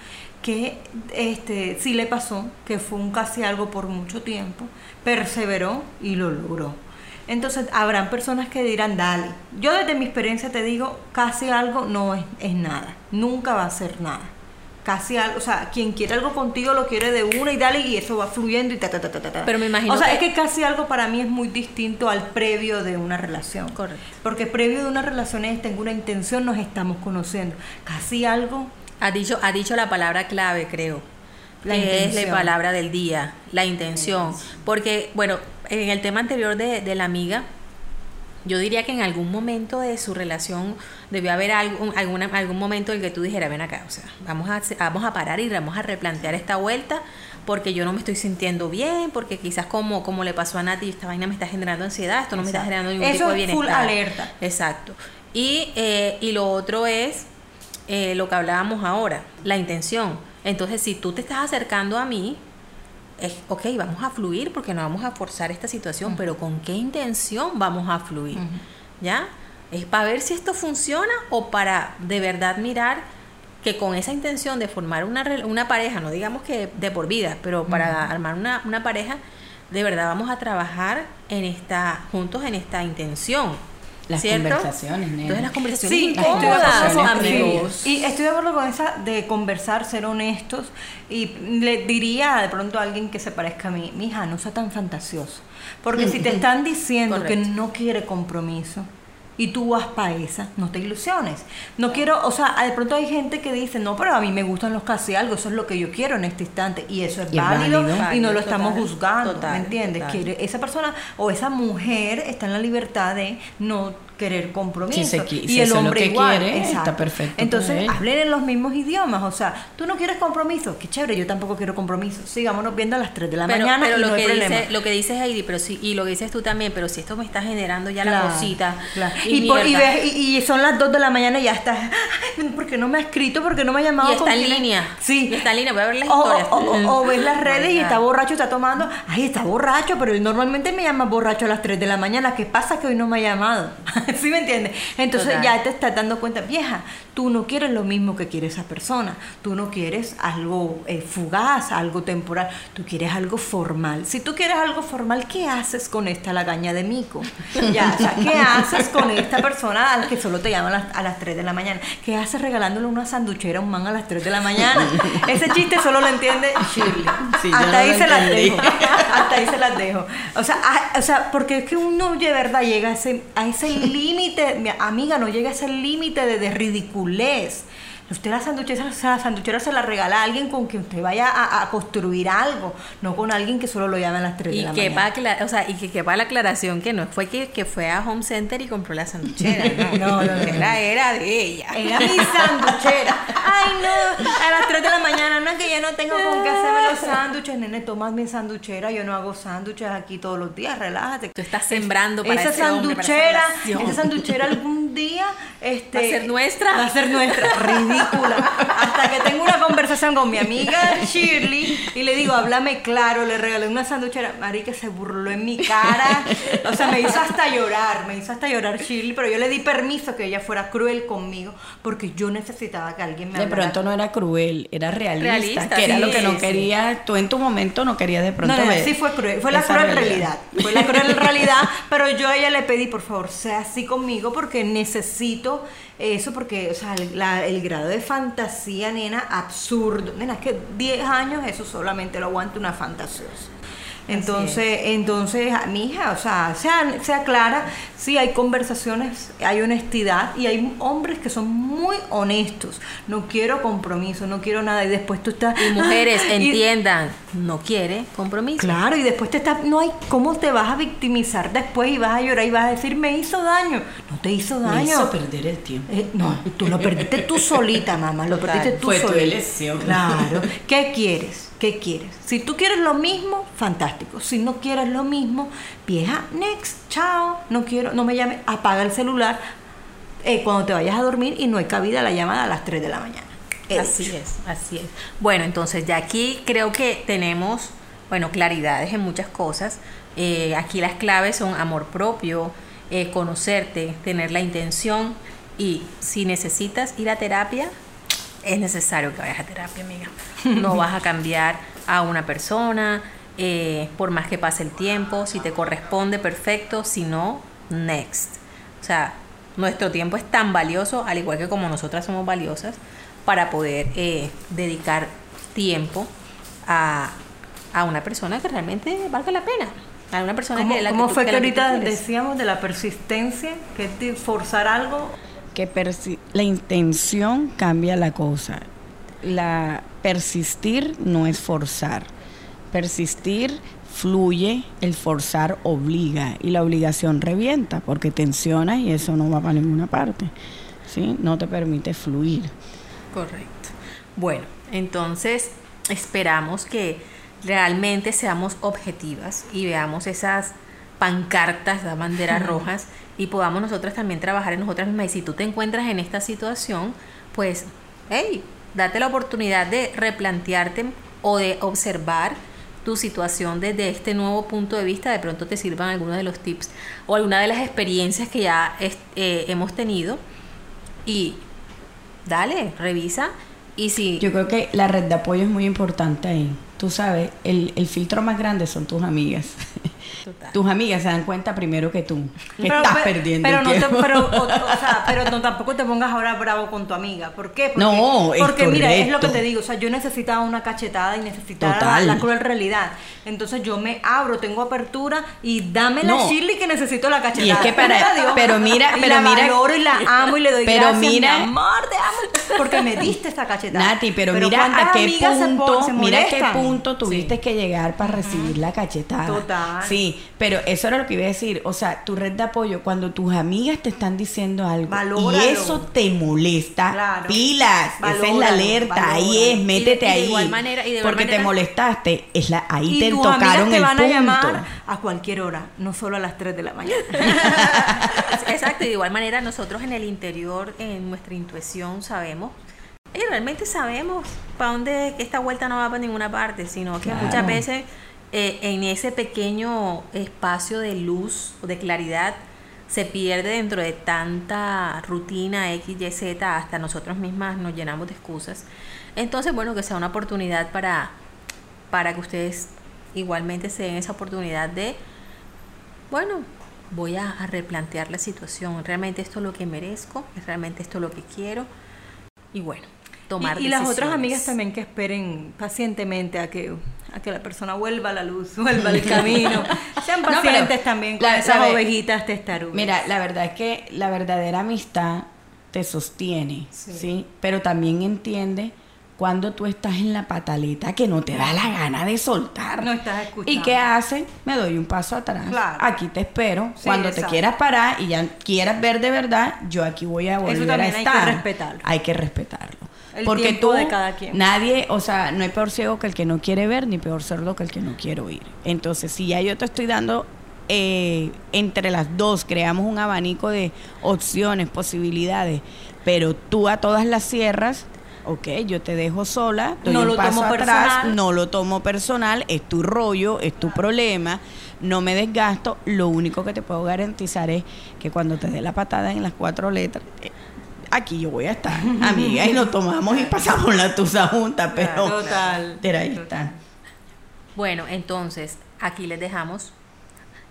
que este sí le pasó, que fue un casi algo por mucho tiempo, perseveró y lo logró. Entonces habrán personas que dirán, dale. Yo desde mi experiencia te digo, casi algo no es, es nada, nunca va a ser nada. Casi algo, o sea, quien quiere algo contigo lo quiere de una y dale y eso va fluyendo y ta, ta, ta, ta, ta. Pero me imagino O sea, que- es que casi algo para mí es muy distinto al previo de una relación. Correcto. Porque previo de una relación es tengo una intención, nos estamos conociendo. Casi algo. Ha dicho, ha dicho la palabra clave, creo. La que es la palabra del día, la intención. Porque, bueno, en el tema anterior de, de la amiga, yo diría que en algún momento de su relación debió haber algún, alguna, algún momento en el que tú dijeras, ven acá, o sea, vamos a, vamos a parar y vamos a replantear esta vuelta porque yo no me estoy sintiendo bien, porque quizás como, como le pasó a Nati, esta vaina me está generando ansiedad, esto no me está generando ningún Eso tipo de es bienestar. full alerta. Exacto. Y, eh, y lo otro es eh, lo que hablábamos ahora, la intención. Entonces, si tú te estás acercando a mí, es, ok, vamos a fluir porque no vamos a forzar esta situación, pero ¿con qué intención vamos a fluir? ¿Ya? ¿Es para ver si esto funciona o para de verdad mirar que con esa intención de formar una, una pareja, no digamos que de por vida, pero para armar una, una pareja, de verdad vamos a trabajar en esta, juntos en esta intención. Las ¿cierto? conversaciones, nena. Entonces las conversaciones Sí, incómodas, amigos. Y estoy de acuerdo con esa de conversar, ser honestos. Y le diría de pronto a alguien que se parezca a mí, mija, no sea tan fantasioso. Porque si te están diciendo que no quiere compromiso, y tú vas para esa, no te ilusiones. No quiero, o sea, de pronto hay gente que dice, no, pero a mí me gustan los casi algo, eso es lo que yo quiero en este instante y eso es, Y es válido, válido. y no lo Total, estamos juzgando, total, ¿me entiendes? total. Quiere, esa persona o esa mujer está en la libertad de no querer compromiso Si se qui- y si el eso es lo hombre que igual, quiere, está perfecto Entonces, él. hablen en los mismos idiomas, o sea, tú no quieres compromiso, qué chévere, yo tampoco quiero compromiso. Sigámonos viendo a las 3 de la pero, mañana pero y lo no hay que problema. dice lo que dices Heidi pero sí y lo que dices tú también pero si esto me está generando ya la cosita claro. y, Y, por- y mierda, ves- y- y son las 2 de la mañana y ya estás. ¿Por qué no me ha escrito? ¿Por qué no me ha llamado? Y está ¿Con en línea. Sí. Y está en línea, voy a ver las O- historias. O, o- o ves las Oh redes y está borracho, está tomando. Ay, está borracho, pero él normalmente me llama borracho a las 3 de la mañana. ¿Qué pasa que hoy no me ha llamado? ¿Sí me entiendes? Entonces Total. ya te estás dando cuenta, vieja, tú no quieres lo mismo que quiere esa persona. Tú no quieres algo eh, fugaz, algo temporal. Tú quieres algo formal. Si tú quieres algo formal, ¿qué haces con esta lagaña de mico? Ya, o sea, ¿qué haces con esta persona al que solo te llama a las, a las 3 de la mañana? ¿Qué haces regalándole una sanduchera a un man a las 3 de la mañana? Ese chiste solo lo entiende Shirley. Sí, Hasta no ahí se las dejo. Hasta ahí se las dejo. O sea, ah, o sea, porque es que uno de verdad llega a ese, a ese límite, mi amiga, no llega a ese límite de, de ridiculez. Usted la sanduchera, la sanduchera se la regala a alguien con quien usted vaya a, a construir algo, no con alguien que solo lo llame a las 3 de y la que mañana. va o sea, y que quepa la aclaración que no fue que, que fue a Home Center y compró la sanduchera, no, No, no, no, no. Era, era de ella. Era mi sanduchera. Ay, no, a las 3 de la mañana, no, que yo no tengo con qué hacerme los sándwiches. Nene, tomas mi sanduchera. Yo no hago sándwiches aquí todos los días, relájate. Tú estás sembrando para esa ese hombre, para esa sanduchera, relación. esa sanduchera algún día este, Va a ser nuestra. Va a ser nuestra, ridícula. Hasta que tengo una conversación con mi amiga Shirley y le digo, háblame claro, le regalé una sanduchera. Marica se burló en mi cara. O sea, me hizo hasta llorar, me hizo hasta llorar Shirley, pero yo le di permiso que ella fuera cruel conmigo porque yo necesitaba que alguien me De hablara. pronto no era cruel, era realista, Realista, que era sí, lo que no sí. quería, tú en tu momento no querías de pronto No, no, ver sí fue cruel, fue la cruel realidad. Fue la cruel realidad, pero yo a ella le pedí, por favor, sea así conmigo porque necesito eso, porque, o sea, el, la- el grado de fantasía, nena, absurdo. Nena, es que 10 años eso solamente lo aguanta una fantasiosa. Entonces, entonces, a mi hija, o sea, sea, sea clara, sí hay conversaciones, hay honestidad y hay hombres que son muy honestos. No quiero compromiso, no quiero nada. Y después tú estás. Y mujeres, y- entiendan, no quiere compromiso. Claro, y después te está, no hay cómo te vas a victimizar después y vas a llorar y vas a decir, me hizo daño. No te hizo Me daño. hizo perder el tiempo. Eh, no, tú lo perdiste tú solita, mamá, lo Total. perdiste tú Fue tu solita. elección. Claro. ¿Qué quieres? ¿Qué quieres? Si tú quieres lo mismo, fantástico. Si no quieres lo mismo, vieja, next, chao. No quiero, no me llames, apaga el celular eh, cuando te vayas a dormir y no hay cabida la llamada a las 3 de la mañana. He Así dicho. es, así es. Bueno, entonces ya aquí creo que tenemos, bueno, claridades en muchas cosas. Eh, aquí las claves son amor propio, eh, conocerte, tener la intención y si necesitas ir a terapia, es necesario que vayas a terapia, amiga. No vas a cambiar a una persona, eh, por más que pase el tiempo, si te corresponde, perfecto, si no, next. O sea, nuestro tiempo es tan valioso, al igual que como nosotras somos valiosas, para poder eh, dedicar tiempo a, a una persona que realmente valga la pena. A una persona ¿Cómo, que la cómo tú- fue que ahorita decíamos de la persistencia? Que es forzar algo. Que la intención cambia la cosa. La persistir no es forzar. Persistir fluye, el forzar obliga y la obligación revienta porque tensiona y eso no va para ninguna parte. ¿Sí? No te permite fluir. Correcto. Bueno, entonces esperamos que realmente seamos objetivas y veamos esas pancartas, las banderas rojas y podamos nosotras también trabajar en nosotras mismas. Y si tú te encuentras en esta situación, pues, hey, date la oportunidad de replantearte o de observar tu situación desde este nuevo punto de vista. De pronto te sirvan algunos de los tips o alguna de las experiencias que ya eh, hemos tenido. Y dale, revisa. Y si Yo creo que la red de apoyo es muy importante ahí. Tú sabes, el, el filtro más grande son tus amigas. Total. tus amigas se dan cuenta primero que tú. que Pero- estás pe- perdiendo pero el no te, pero, o, o sea, pero no, tampoco te pongas ahora bravo con tu amiga. ¿Por qué? Porque, No, es porque mira, es lo que te digo. O sea, yo necesitaba una cachetada y necesitaba la, Total. la cruel realidad. Entonces yo me abro, tengo apertura y dame la No. Shirley que necesito la cachetada. Y es que para- Me la dio. pero mira- pero la mira- valoro y la amo y le doy Pero gracias, mira- mi amor, te amo. Porque me diste esta cachetada. Nati, pero, mira ¿cuántas a qué se punto, pon- se mira qué punto tuviste que llegar para recibir la cachetada. Total. Sí, pero eso era lo que iba a decir. O sea, tu red de apoyo, cuando tus amigas te están diciendo algo Valóralo. y eso te molesta, Claro. pilas, esa es la Valóralo, alerta, ahí es, métete y de ahí. igual manera- y de igual porque te molestaste, es la, ahí y te tus tocaron te el van punto. a llamar a cualquier hora, no solo a las 3 de la mañana. Exacto, y de igual manera nosotros en el interior, en nuestra intuición, sabemos, y realmente sabemos para dónde, esta vuelta no va para ninguna parte, sino que Claro. muchas veces eh, en ese pequeño espacio de luz o de claridad se pierde dentro de tanta rutina X, Y, Z, hasta nosotros mismas nos llenamos de excusas. Entonces, bueno, que sea una oportunidad para, para que ustedes igualmente se den esa oportunidad de bueno, voy a, a replantear la situación. ¿Realmente esto es lo que merezco? ¿Es realmente esto lo que quiero? Y bueno, tomar y, y las otras amigas también que esperen pacientemente a que, a que la persona vuelva a la luz, vuelva al camino. Sean No, pacientes también con la- esas la ve- ovejitas testarudas. Mira, la verdad es que la verdadera amistad te sostiene, Sí. sí. Pero también entiende cuando tú estás en la pataleta que no te da la gana de soltar. No estás escuchando. ¿Y qué hace? Me doy un paso atrás. Claro. Aquí te espero. Sí, cuando te quieras parar y ya quieras ver de verdad, yo aquí voy a volver a también hay que estar. respetarlo. Hay que respetarlo. El Porque tú, de cada quien. nadie, o sea, no hay peor ciego que el que no quiere ver, ni peor sordo que el que no quiere oír. Entonces, si ya yo te estoy dando eh, entre las dos, creamos un abanico de opciones, posibilidades, pero tú a todas las cierras, ok, yo te dejo sola, doy No un lo paso tomo atrás, personal. no lo tomo personal, es tu rollo, es tu problema, no me desgasto, lo único que te puedo garantizar es que cuando te dé la patada en las cuatro letras, eh, aquí yo voy a estar, amiga, y nos tomamos y pasamos la tusa junta, pero, Total. pero ahí está. Bueno, entonces, aquí les dejamos.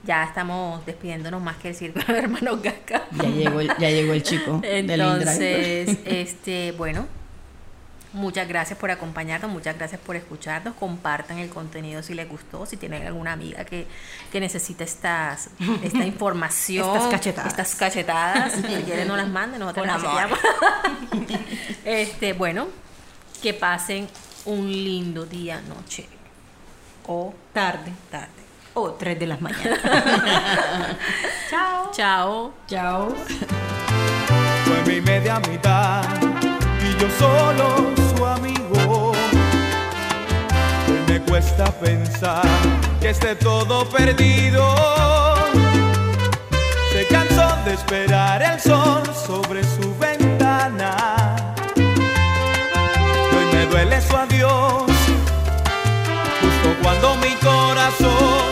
Ya estamos despidiéndonos más que el círculo de hermanos Gaca. Ya llegó el, ya llegó el chico del. Entonces, este, bueno, muchas gracias por acompañarnos, muchas gracias por escucharnos. Compartan el contenido si les gustó, si tienen alguna amiga que, que necesita estas, esta información, Estas cachetadas. estas cachetadas, si quieren no las manden, nosotros las amor. Este, bueno, que pasen un lindo día, noche o Tarde. tarde. O 3 de las mañanas. Chao. Chao. Chao. fue mi media mitad y yo solo cuesta pensar que esté todo perdido. Se cansó de esperar el sol sobre su ventana. Hoy me duele su adiós, justo cuando mi corazón